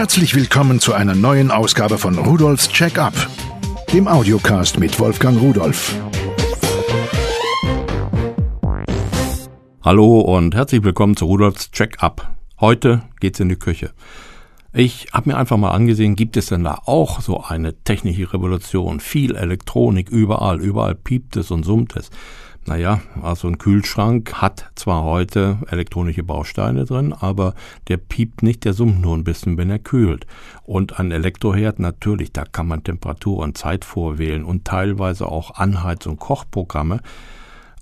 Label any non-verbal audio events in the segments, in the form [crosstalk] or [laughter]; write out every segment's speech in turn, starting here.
Herzlich willkommen zu einer neuen Ausgabe von Rudolfs Check-up, dem Audiocast mit Wolfgang Rudolf. Hallo und herzlich willkommen zu Rudolfs Check-up. Heute geht's in die Küche. Ich habe mir einfach mal angesehen, gibt es denn da auch so eine technische Revolution? Viel Elektronik überall, überall piept es und summt es. Naja, also ein Kühlschrank hat zwar heute elektronische Bausteine drin, aber der piept nicht, der summt nur ein bisschen, wenn er kühlt. Und ein Elektroherd natürlich, da kann man Temperatur und Zeit vorwählen und teilweise auch Anheiz- und Kochprogramme.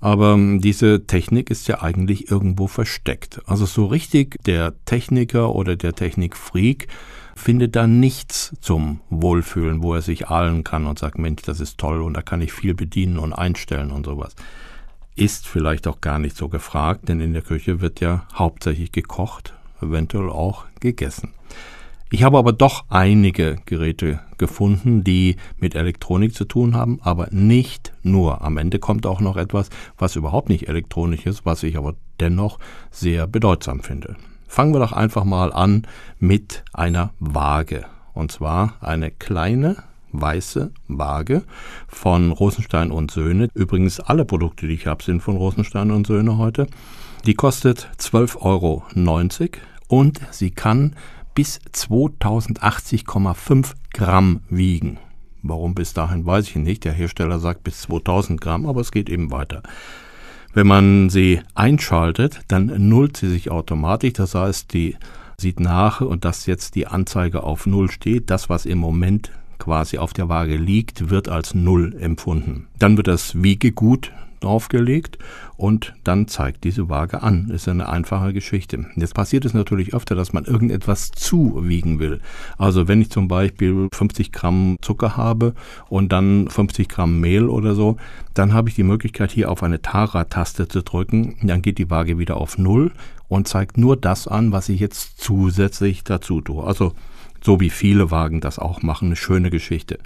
Aber ähm, diese Technik ist ja eigentlich irgendwo versteckt. Also so richtig der Techniker oder der Technikfreak findet da nichts zum Wohlfühlen, wo er sich ahlen kann und sagt, Mensch, das ist toll und da kann ich viel bedienen und einstellen und sowas ist vielleicht auch gar nicht so gefragt, denn in der Küche wird ja hauptsächlich gekocht, eventuell auch gegessen. Ich habe aber doch einige Geräte gefunden, die mit Elektronik zu tun haben, aber nicht nur. Am Ende kommt auch noch etwas, was überhaupt nicht elektronisch ist, was ich aber dennoch sehr bedeutsam finde. Fangen wir doch einfach mal an mit einer Waage. Und zwar eine kleine weiße Waage von Rosenstein und Söhne. Übrigens alle Produkte, die ich habe, sind von Rosenstein und Söhne heute. Die kostet 12,90 Euro und sie kann bis 2080,5 Gramm wiegen. Warum bis dahin, weiß ich nicht. Der Hersteller sagt bis 2000 Gramm, aber es geht eben weiter. Wenn man sie einschaltet, dann nullt sie sich automatisch. Das heißt, die sieht nach und dass jetzt die Anzeige auf Null steht. Das, was im Moment quasi auf der Waage liegt, wird als Null empfunden. Dann wird das Wiegegut draufgelegt und dann zeigt diese Waage an. Ist eine einfache Geschichte. Jetzt passiert es natürlich öfter, dass man irgendetwas zuwiegen will. Also wenn ich zum Beispiel 50 Gramm Zucker habe und dann 50 Gramm Mehl oder so, dann habe ich die Möglichkeit hier auf eine Tara-Taste zu drücken. Dann geht die Waage wieder auf Null und zeigt nur das an, was ich jetzt zusätzlich dazu tue. Also so wie viele Wagen das auch machen, eine schöne Geschichte.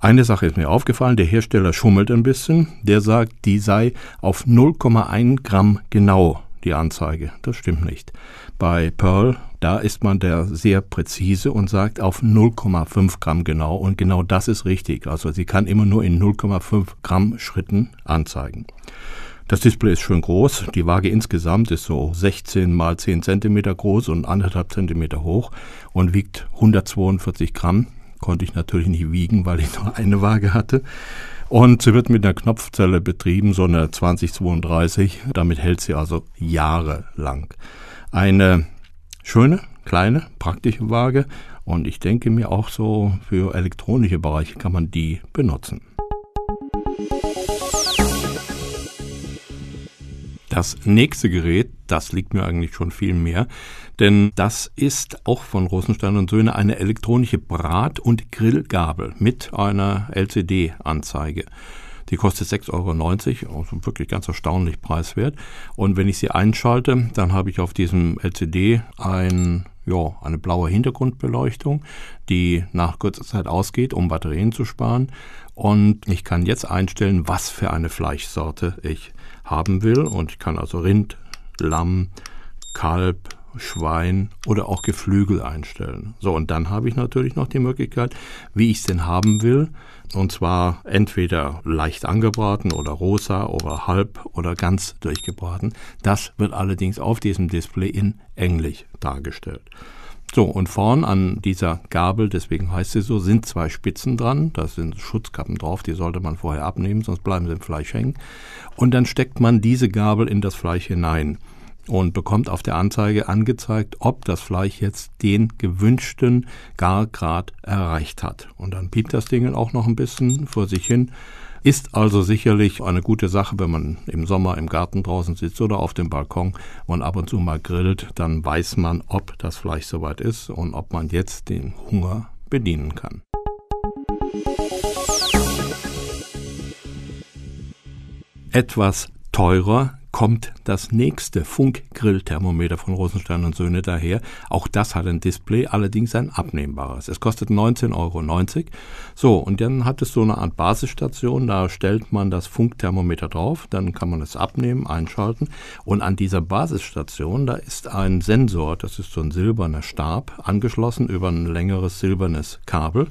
Eine Sache ist mir aufgefallen, der Hersteller schummelt ein bisschen. Der sagt, die sei auf 0,1 Gramm genau, die Anzeige. Das stimmt nicht. Bei Pearl, da ist man der sehr präzise und sagt auf 0,5 Gramm genau. Und genau das ist richtig. Also sie kann immer nur in 0,5 Gramm Schritten anzeigen. Das Display ist schön groß. Die Waage insgesamt ist so 16 mal 10 Zentimeter groß und anderthalb Zentimeter hoch und wiegt 142 Gramm. Konnte ich natürlich nicht wiegen, weil ich [laughs] nur eine Waage hatte. Und sie wird mit einer Knopfzelle betrieben, so eine 2032. Damit hält sie also jahrelang. Eine schöne, kleine, praktische Waage. Und ich denke mir auch so für elektronische Bereiche kann man die benutzen. Das nächste Gerät, das liegt mir eigentlich schon viel mehr, denn das ist auch von Rosenstein und Söhne eine elektronische Brat- und Grillgabel mit einer LCD-Anzeige. Die kostet 6,90 Euro, also wirklich ganz erstaunlich preiswert. Und wenn ich sie einschalte, dann habe ich auf diesem LCD ein, ja, eine blaue Hintergrundbeleuchtung, die nach kurzer Zeit ausgeht, um Batterien zu sparen. Und ich kann jetzt einstellen, was für eine Fleischsorte ich haben will. Und ich kann also Rind, Lamm, Kalb, Schwein oder auch Geflügel einstellen. So, und dann habe ich natürlich noch die Möglichkeit, wie ich es denn haben will. Und zwar entweder leicht angebraten oder rosa oder halb oder ganz durchgebraten. Das wird allerdings auf diesem Display in Englisch dargestellt. So, und vorn an dieser Gabel, deswegen heißt sie so, sind zwei Spitzen dran. Da sind Schutzkappen drauf, die sollte man vorher abnehmen, sonst bleiben sie im Fleisch hängen. Und dann steckt man diese Gabel in das Fleisch hinein und bekommt auf der Anzeige angezeigt, ob das Fleisch jetzt den gewünschten Gargrad erreicht hat. Und dann piept das Ding auch noch ein bisschen vor sich hin ist also sicherlich eine gute Sache, wenn man im Sommer im Garten draußen sitzt oder auf dem Balkon und ab und zu mal grillt, dann weiß man, ob das Fleisch soweit ist und ob man jetzt den Hunger bedienen kann. Etwas teurer kommt das nächste Funkgrillthermometer von Rosenstein und Söhne daher. Auch das hat ein Display, allerdings ein abnehmbares. Es kostet 19,90 Euro. So, und dann hat es so eine Art Basisstation, da stellt man das Funkthermometer drauf, dann kann man es abnehmen, einschalten. Und an dieser Basisstation, da ist ein Sensor, das ist so ein silberner Stab, angeschlossen über ein längeres silbernes Kabel.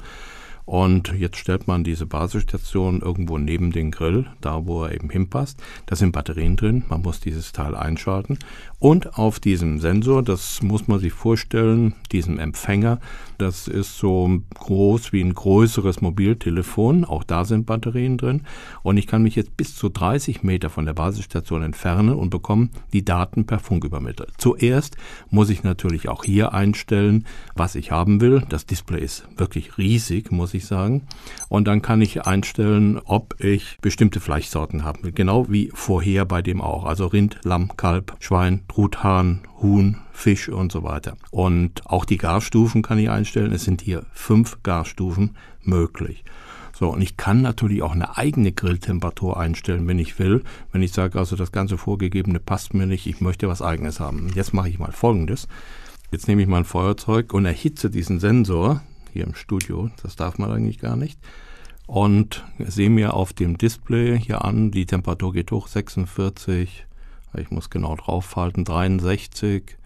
Und jetzt stellt man diese Basisstation irgendwo neben den Grill, da wo er eben hinpasst. Da sind Batterien drin, man muss dieses Teil einschalten. Und auf diesem Sensor, das muss man sich vorstellen, diesem Empfänger, das ist so groß wie ein größeres Mobiltelefon. Auch da sind Batterien drin. Und ich kann mich jetzt bis zu 30 Meter von der Basisstation entfernen und bekomme die Daten per Funk übermittelt. Zuerst muss ich natürlich auch hier einstellen, was ich haben will. Das Display ist wirklich riesig, muss ich sagen. Und dann kann ich einstellen, ob ich bestimmte Fleischsorten haben will. Genau wie vorher bei dem auch. Also Rind, Lamm, Kalb, Schwein, Truthahn, Huhn, Fisch und so weiter. Und auch die Garstufen kann ich einstellen. Es sind hier fünf Garstufen möglich. So, und ich kann natürlich auch eine eigene Grilltemperatur einstellen, wenn ich will. Wenn ich sage, also das ganze Vorgegebene passt mir nicht, ich möchte was eigenes haben. Jetzt mache ich mal Folgendes. Jetzt nehme ich mein Feuerzeug und erhitze diesen Sensor hier im Studio. Das darf man eigentlich gar nicht. Und sehe mir auf dem Display hier an, die Temperatur geht hoch, 46, ich muss genau draufhalten, 63,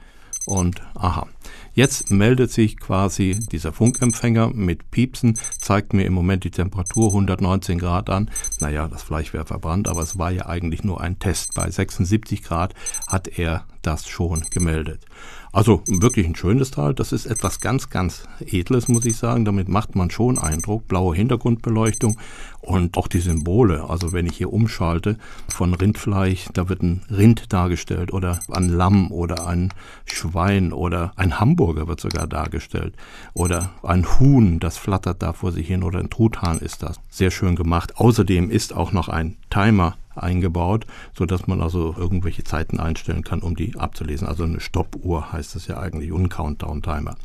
und aha, jetzt meldet sich quasi dieser Funkempfänger mit Piepsen, zeigt mir im Moment die Temperatur 119 Grad an. Naja, das Fleisch wäre verbrannt, aber es war ja eigentlich nur ein Test. Bei 76 Grad hat er das schon gemeldet. Also wirklich ein schönes Teil. Das ist etwas ganz, ganz Edles, muss ich sagen. Damit macht man schon Eindruck. Blaue Hintergrundbeleuchtung und auch die Symbole. Also wenn ich hier umschalte von Rindfleisch, da wird ein Rind dargestellt oder ein Lamm oder ein Schwein oder ein Hamburger wird sogar dargestellt oder ein Huhn, das flattert da vor sich hin oder ein Truthahn ist das. Sehr schön gemacht. Außerdem ist auch noch ein Timer eingebaut, so dass man also irgendwelche Zeiten einstellen kann, um die abzulesen. Also eine Stoppuhr heißt das ja eigentlich und Countdown-Timer.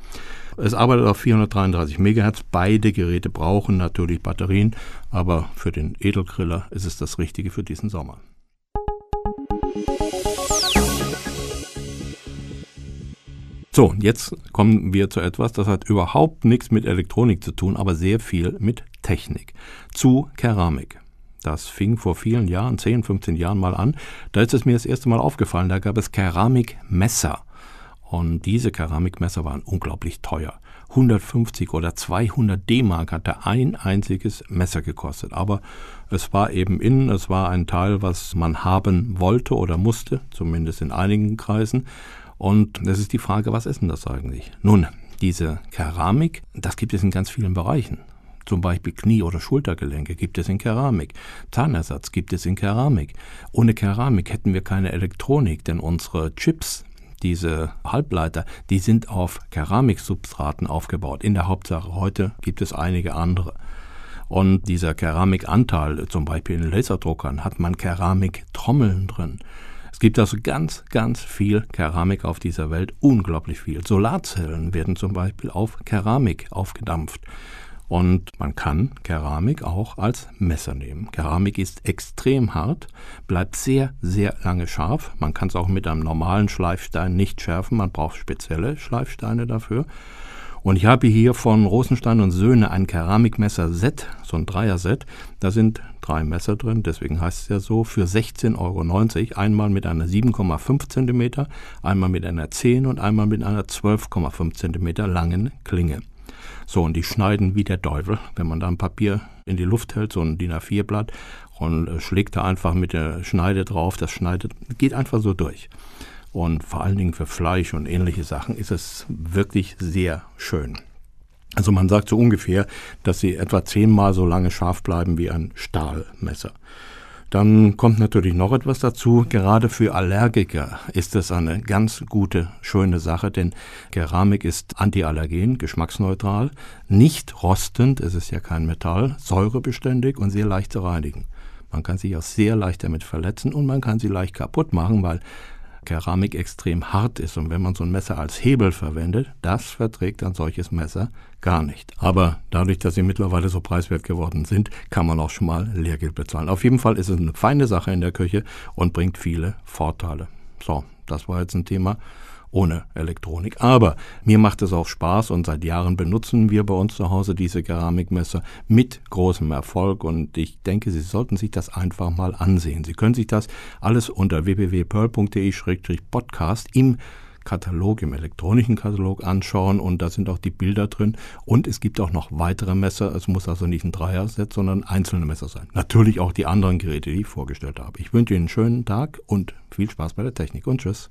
Es arbeitet auf 433 MHz. Beide Geräte brauchen natürlich Batterien, aber für den Edelgriller ist es das Richtige für diesen Sommer. So, jetzt kommen wir zu etwas, das hat überhaupt nichts mit Elektronik zu tun, aber sehr viel mit Technik. Zu Keramik. Das fing vor vielen Jahren, 10, 15 Jahren mal an. Da ist es mir das erste Mal aufgefallen, da gab es Keramikmesser. Und diese Keramikmesser waren unglaublich teuer. 150 oder 200 D-Mark hatte ein einziges Messer gekostet. Aber es war eben innen, es war ein Teil, was man haben wollte oder musste, zumindest in einigen Kreisen. Und es ist die Frage, was ist denn das eigentlich? Nun, diese Keramik, das gibt es in ganz vielen Bereichen. Zum Beispiel Knie- oder Schultergelenke gibt es in Keramik. Zahnersatz gibt es in Keramik. Ohne Keramik hätten wir keine Elektronik, denn unsere Chips, diese Halbleiter, die sind auf Keramiksubstraten aufgebaut. In der Hauptsache heute gibt es einige andere. Und dieser Keramikanteil, zum Beispiel in Laserdruckern, hat man Keramiktrommeln drin. Es gibt also ganz, ganz viel Keramik auf dieser Welt, unglaublich viel. Solarzellen werden zum Beispiel auf Keramik aufgedampft. Und man kann Keramik auch als Messer nehmen. Keramik ist extrem hart, bleibt sehr, sehr lange scharf. Man kann es auch mit einem normalen Schleifstein nicht schärfen. Man braucht spezielle Schleifsteine dafür. Und ich habe hier von Rosenstein und Söhne ein Keramikmesser-Set, so ein Dreier-Set. Da sind drei Messer drin, deswegen heißt es ja so, für 16,90 Euro. Einmal mit einer 7,5 cm, einmal mit einer 10 und einmal mit einer 12,5 cm langen Klinge. So, und die schneiden wie der Teufel. Wenn man da ein Papier in die Luft hält, so ein DIN A4-Blatt, und äh, schlägt da einfach mit der Schneide drauf, das schneidet, geht einfach so durch. Und vor allen Dingen für Fleisch und ähnliche Sachen ist es wirklich sehr schön. Also man sagt so ungefähr, dass sie etwa zehnmal so lange scharf bleiben wie ein Stahlmesser. Dann kommt natürlich noch etwas dazu. Gerade für Allergiker ist es eine ganz gute, schöne Sache, denn Keramik ist antiallergen, geschmacksneutral, nicht rostend, es ist ja kein Metall, säurebeständig und sehr leicht zu reinigen. Man kann sich auch sehr leicht damit verletzen und man kann sie leicht kaputt machen, weil Keramik extrem hart ist und wenn man so ein Messer als Hebel verwendet, das verträgt ein solches Messer gar nicht. Aber dadurch, dass sie mittlerweile so preiswert geworden sind, kann man auch schon mal Lehrgeld bezahlen. Auf jeden Fall ist es eine feine Sache in der Küche und bringt viele Vorteile. So, das war jetzt ein Thema ohne Elektronik. Aber mir macht es auch Spaß und seit Jahren benutzen wir bei uns zu Hause diese Keramikmesser mit großem Erfolg und ich denke, Sie sollten sich das einfach mal ansehen. Sie können sich das alles unter www.pearl.de-podcast im Katalog, im elektronischen Katalog anschauen und da sind auch die Bilder drin und es gibt auch noch weitere Messer. Es muss also nicht ein Dreier-Set, sondern einzelne Messer sein. Natürlich auch die anderen Geräte, die ich vorgestellt habe. Ich wünsche Ihnen einen schönen Tag und viel Spaß bei der Technik und tschüss.